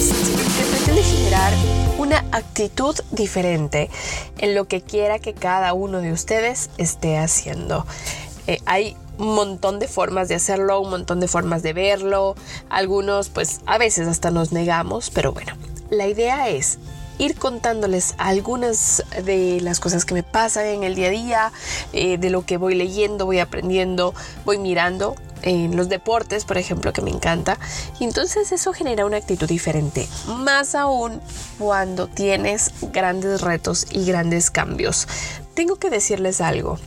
podcast que pretende generar una actitud diferente en lo que quiera que cada uno de ustedes esté haciendo. Eh, hay un montón de formas de hacerlo, un montón de formas de verlo. Algunos pues a veces hasta nos negamos, pero bueno, la idea es ir contándoles algunas de las cosas que me pasan en el día a día, eh, de lo que voy leyendo, voy aprendiendo, voy mirando en los deportes, por ejemplo, que me encanta. Y entonces eso genera una actitud diferente, más aún cuando tienes grandes retos y grandes cambios. Tengo que decirles algo.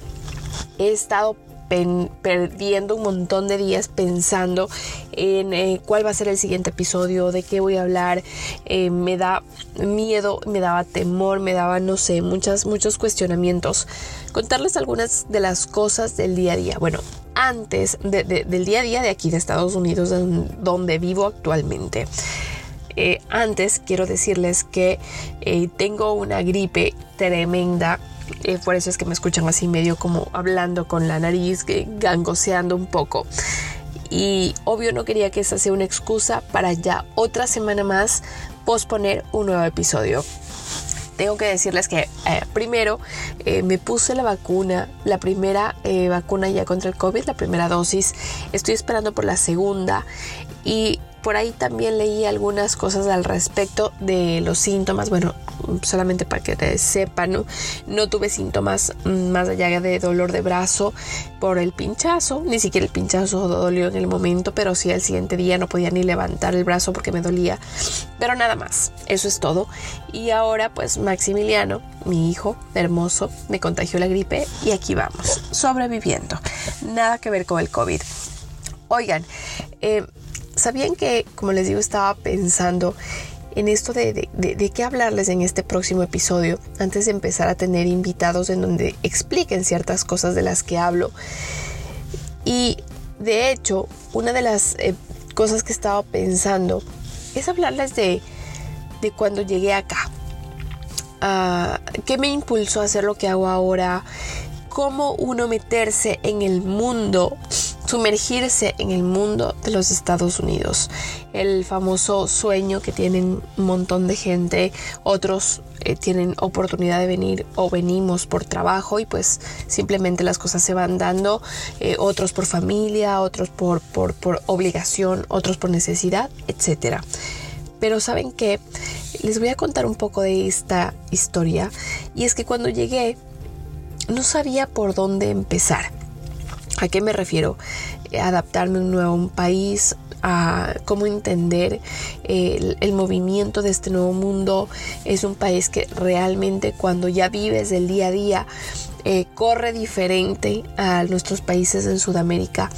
He estado perdiendo un montón de días pensando en eh, cuál va a ser el siguiente episodio, de qué voy a hablar. Eh, me da miedo, me daba temor, me daba, no sé, muchas, muchos cuestionamientos. Contarles algunas de las cosas del día a día. Bueno, antes del día a día de aquí de Estados Unidos, donde vivo actualmente. Eh, antes quiero decirles que tengo una gripe tremenda eh, por eso es que me escuchan así medio como hablando con la nariz, gangoseando un poco. Y obvio no quería que esa sea una excusa para ya otra semana más posponer un nuevo episodio tengo que decirles que eh, primero eh, me puse la vacuna, la primera vacuna ya contra el COVID, la primera dosis. Estoy esperando por la segunda y por ahí también leí algunas cosas al respecto de los síntomas. Bueno, solamente para que sepan, ¿no? no tuve síntomas más allá de dolor de brazo por el pinchazo. Ni siquiera el pinchazo dolió en el momento, pero sí al siguiente día no podía ni levantar el brazo porque me dolía. Pero nada más, eso es todo. Y ahora pues Maximiliano, mi hijo hermoso, me contagió la gripe y aquí vamos, sobreviviendo. Nada que ver con el COVID. Oigan, eh, ¿Sabían que, como les digo, estaba pensando en esto de, qué hablarles en este próximo episodio antes de empezar a tener invitados en donde expliquen ciertas cosas de las que hablo? Y de hecho, una de las eh, cosas que estaba pensando es hablarles de, cuando llegué acá. Ah, ¿Qué me impulsó a hacer lo que hago ahora? ¿Cómo uno meterse en el mundo sumergirse en el mundo de los Estados Unidos. El famoso sueño que tienen un montón de gente, otros eh, tienen oportunidad de venir o venimos por trabajo y pues simplemente las cosas se van dando, eh, otros por familia, otros por, por, por obligación, otros por necesidad, etc. Pero saben que les voy a contar un poco de esta historia y es que cuando llegué no sabía por dónde empezar ¿A qué me refiero? Eh, adaptarme un nuevo país, a cómo entender el, el, movimiento de este nuevo mundo. Es un país que realmente cuando ya vives el día a día eh, corre diferente a nuestros países en Sudamérica.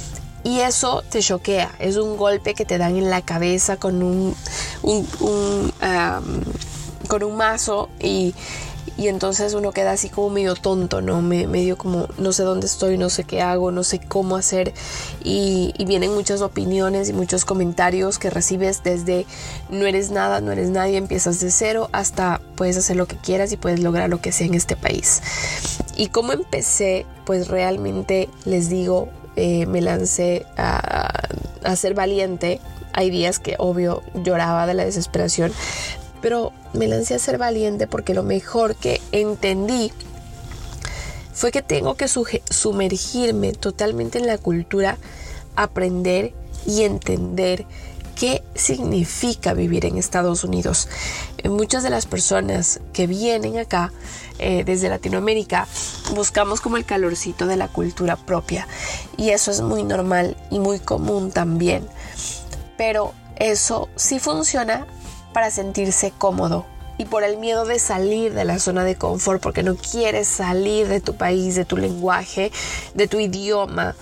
Y eso te choquea, es un golpe que te dan en la cabeza con un, un, con un mazo y, y entonces uno queda así como medio tonto, ¿no? Me, medio como no sé dónde estoy, no sé qué hago, no sé cómo hacer y, vienen muchas opiniones y muchos comentarios que recibes desde no eres nada, no eres nadie, empiezas de cero hasta puedes hacer lo que quieras y puedes lograr lo que sea en este país. Y cómo empecé, pues realmente les digo, eh, me lancé a, a ser valiente. Hay días que obvio lloraba de la desesperación, pero me lancé a ser valiente porque lo mejor que entendí fue que tengo que sumergirme totalmente en la cultura, aprender y entender qué significa vivir en Estados Unidos. Eh, muchas de las personas que vienen acá eh, desde Latinoamérica buscamos como el calorcito de la cultura propia y eso es muy normal y muy común también. Pero eso sí funciona para sentirse cómodo y por el miedo de salir de la zona de confort, porque no quieres salir de tu país, de tu lenguaje, de tu idioma.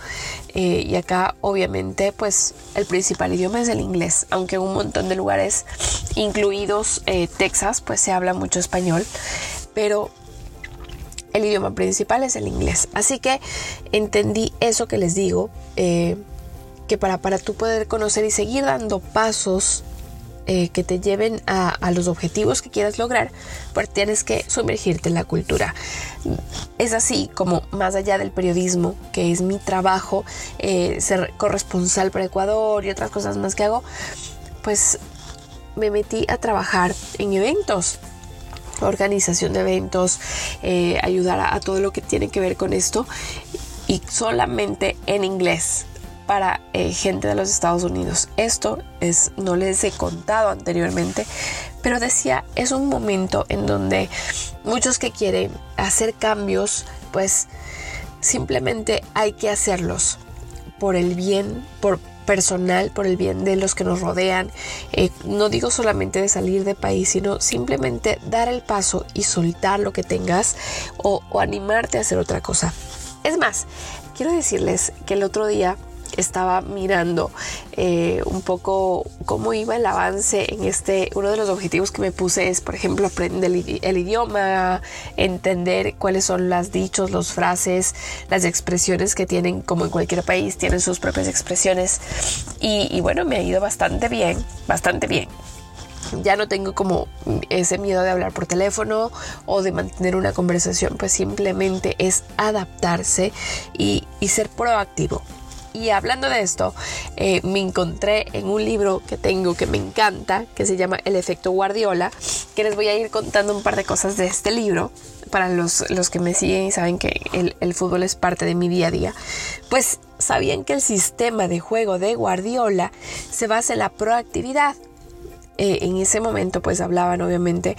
Eh, y acá obviamente pues el principal idioma es el inglés, aunque en un montón de lugares, incluidos eh, Texas, pues se habla mucho español, pero el idioma principal es el inglés. Así que entendí eso que les digo, eh, que para, para tú poder conocer y seguir dando pasos eh, que te lleven a, los objetivos que quieras lograr, pues tienes que sumergirte en la cultura. Es así como más allá del periodismo, que es mi trabajo, eh, ser corresponsal para Ecuador y otras cosas más que hago, pues me metí a trabajar en eventos organización de eventos, eh, ayudar a, todo lo que tiene que ver con esto y solamente en inglés para eh, gente de los Estados Unidos. Esto es, no les he contado anteriormente, pero decía, es un momento en donde muchos que quieren hacer cambios, pues simplemente hay que hacerlos por el bien, por personal, por el bien de los que nos rodean. Eh, no digo solamente de salir de país, sino simplemente dar el paso y soltar lo que tengas o animarte a hacer otra cosa. Es más, quiero decirles que el otro día estaba mirando eh, un poco cómo iba el avance en este, uno de los objetivos que me puse es, por ejemplo, aprender el, idioma, entender cuáles son las dichos, las frases, las expresiones que tienen, como en cualquier país, tienen sus propias expresiones. Y, y bueno, me ha ido bastante bien, bastante bien ya no tengo como ese miedo de hablar por teléfono o de mantener una conversación, pues simplemente es adaptarse y, y ser proactivo. Y hablando de esto, eh, me encontré en un libro que tengo que me encanta, que se llama El efecto Guardiola, que les voy a ir contando un par de cosas de este libro para los, los que me siguen y saben que el, el fútbol es parte de mi día a día. Pues sabían que el sistema de juego de Guardiola se basa en la proactividad. Eh, en ese momento pues hablaban obviamente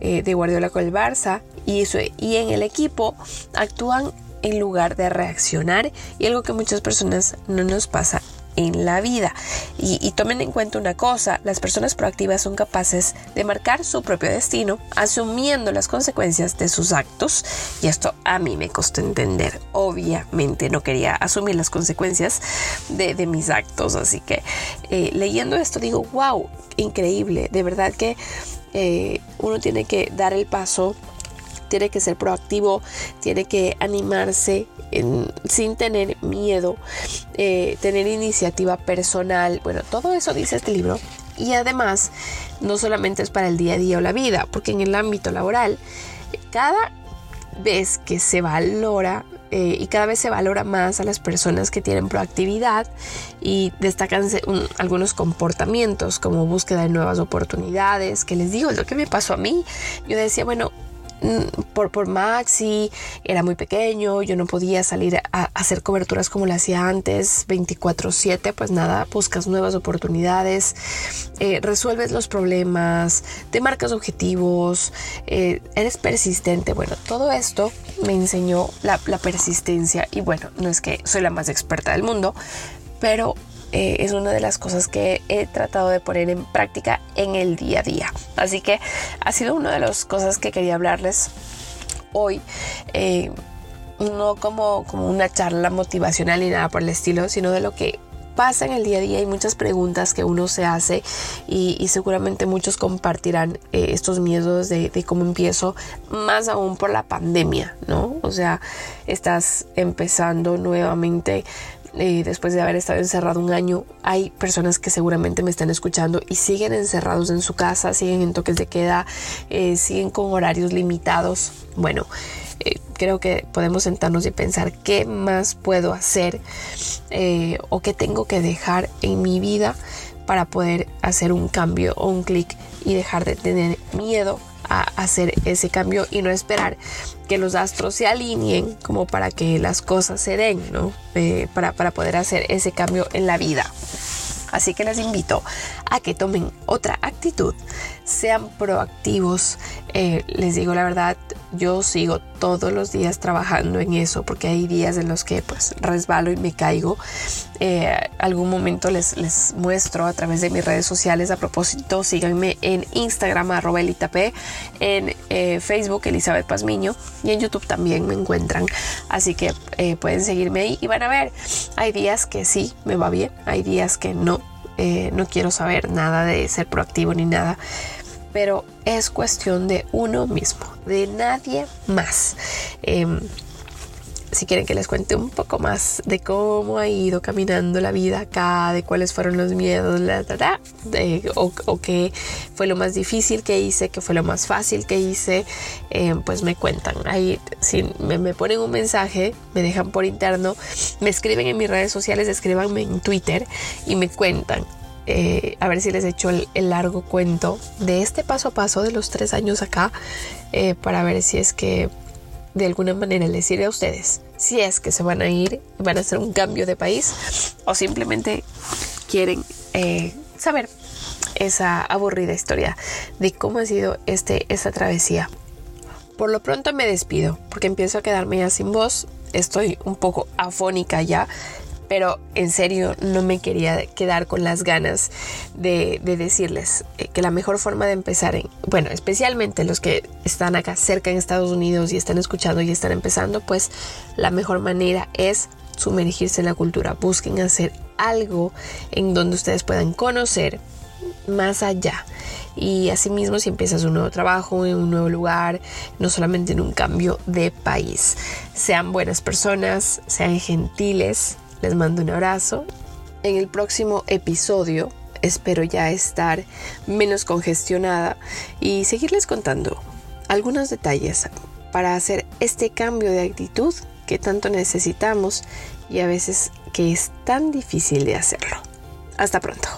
eh, de Guardiola con el Barça y, eso, y en el equipo actúan en lugar de reaccionar y algo que muchas personas no nos pasa en la vida. Y, tomen en cuenta una cosa, las personas proactivas son capaces de marcar su propio destino asumiendo las consecuencias de sus actos y esto a mí me costó entender. Obviamente no quería asumir las consecuencias de, mis actos, así que eh, leyendo esto digo, wow, increíble, de verdad que eh, uno tiene que dar el paso tiene que ser proactivo, tiene que animarse sin tener miedo, eh, tener iniciativa personal. Bueno, todo eso dice este libro. Y además, no solamente es para el día a día o la vida, porque en el ámbito laboral, cada vez que se valora eh, y cada vez se valora más a las personas que tienen proactividad y destacan algunos comportamientos como búsqueda de nuevas oportunidades, que les digo, es lo que me pasó a mí. Yo decía, bueno, por, por Maxi era muy pequeño, yo no podía salir a, hacer coberturas como lo hacía antes, 24/7, pues nada, buscas nuevas oportunidades, eh, resuelves los problemas, te marcas objetivos, eh, eres persistente, bueno, todo esto me enseñó la persistencia y bueno, no es que soy la más experta del mundo, pero eh, es una de las cosas que he tratado de poner en práctica en el día a día. Así que ha sido una de las cosas que quería hablarles hoy. Eh, no como, como una charla motivacional ni nada por el estilo, sino de lo que pasa en el día a día. Hay muchas preguntas que uno se hace y, seguramente muchos compartirán eh, estos miedos de, de, cómo empiezo, más aún por la pandemia, ¿no? O sea, estás empezando nuevamente eh, después de haber estado encerrado un año, hay personas que seguramente me están escuchando y siguen encerrados en su casa, siguen en toques de queda, eh, siguen con horarios limitados. Bueno, eh, creo que podemos sentarnos y pensar qué más puedo hacer o qué tengo que dejar en mi vida para poder hacer un cambio o un clic y dejar de tener miedo a hacer ese cambio y no esperar que los astros se alineen como para que las cosas se den, ¿no? Eh, para, para poder hacer ese cambio en la vida. Así que les invito a que tomen otra actitud, sean proactivos. Eh, les digo la verdad, yo sigo todos los días trabajando en eso porque hay días en los que pues resbalo y me caigo. Eh, algún momento les, les muestro a través de mis redes sociales. A propósito, síganme en Instagram arroba elitap, en eh, Facebook Elizabeth Pazmiño y en YouTube también me encuentran. Así que pueden seguirme ahí y van a ver. Hay días que sí me va bien, hay días que no eh, no quiero saber nada de ser proactivo ni nada, pero es cuestión de uno mismo, de nadie más. Em, si quieren que les cuente un poco más de cómo ha ido caminando la vida acá, de cuáles fueron los miedos, la, o, qué fue lo más difícil que hice, qué fue lo más fácil que hice, em, pues me cuentan. Ahí si me, me, ponen un mensaje, me dejan por interno, me escriben en mis redes sociales, escríbanme en Twitter y me cuentan eh, a ver si les echo el, largo cuento de este paso a paso de los tres años acá, eh, para ver si es que de alguna manera les sirve a ustedes. Si es que se van a ir, van a hacer un cambio de país o simplemente quieren eh, saber esa aburrida historia de cómo ha sido este, esta travesía. Por lo pronto me despido porque empiezo a quedarme ya sin voz. Estoy un poco afónica ya pero en serio no me quería quedar con las ganas de, decirles eh, que la mejor forma de empezar, en, bueno, especialmente los que están acá cerca en Estados Unidos y están escuchando y están empezando, pues la mejor manera es sumergirse en la cultura. Busquen hacer algo en donde ustedes puedan conocer más allá. Y asimismo, si empiezas un nuevo trabajo en un nuevo lugar, no solamente en un cambio de país, sean buenas personas, sean gentiles, les mando un abrazo. En el próximo episodio espero ya estar menos congestionada y seguirles contando algunos detalles para hacer este cambio de actitud que tanto necesitamos y a veces que es tan difícil de hacerlo. Hasta pronto.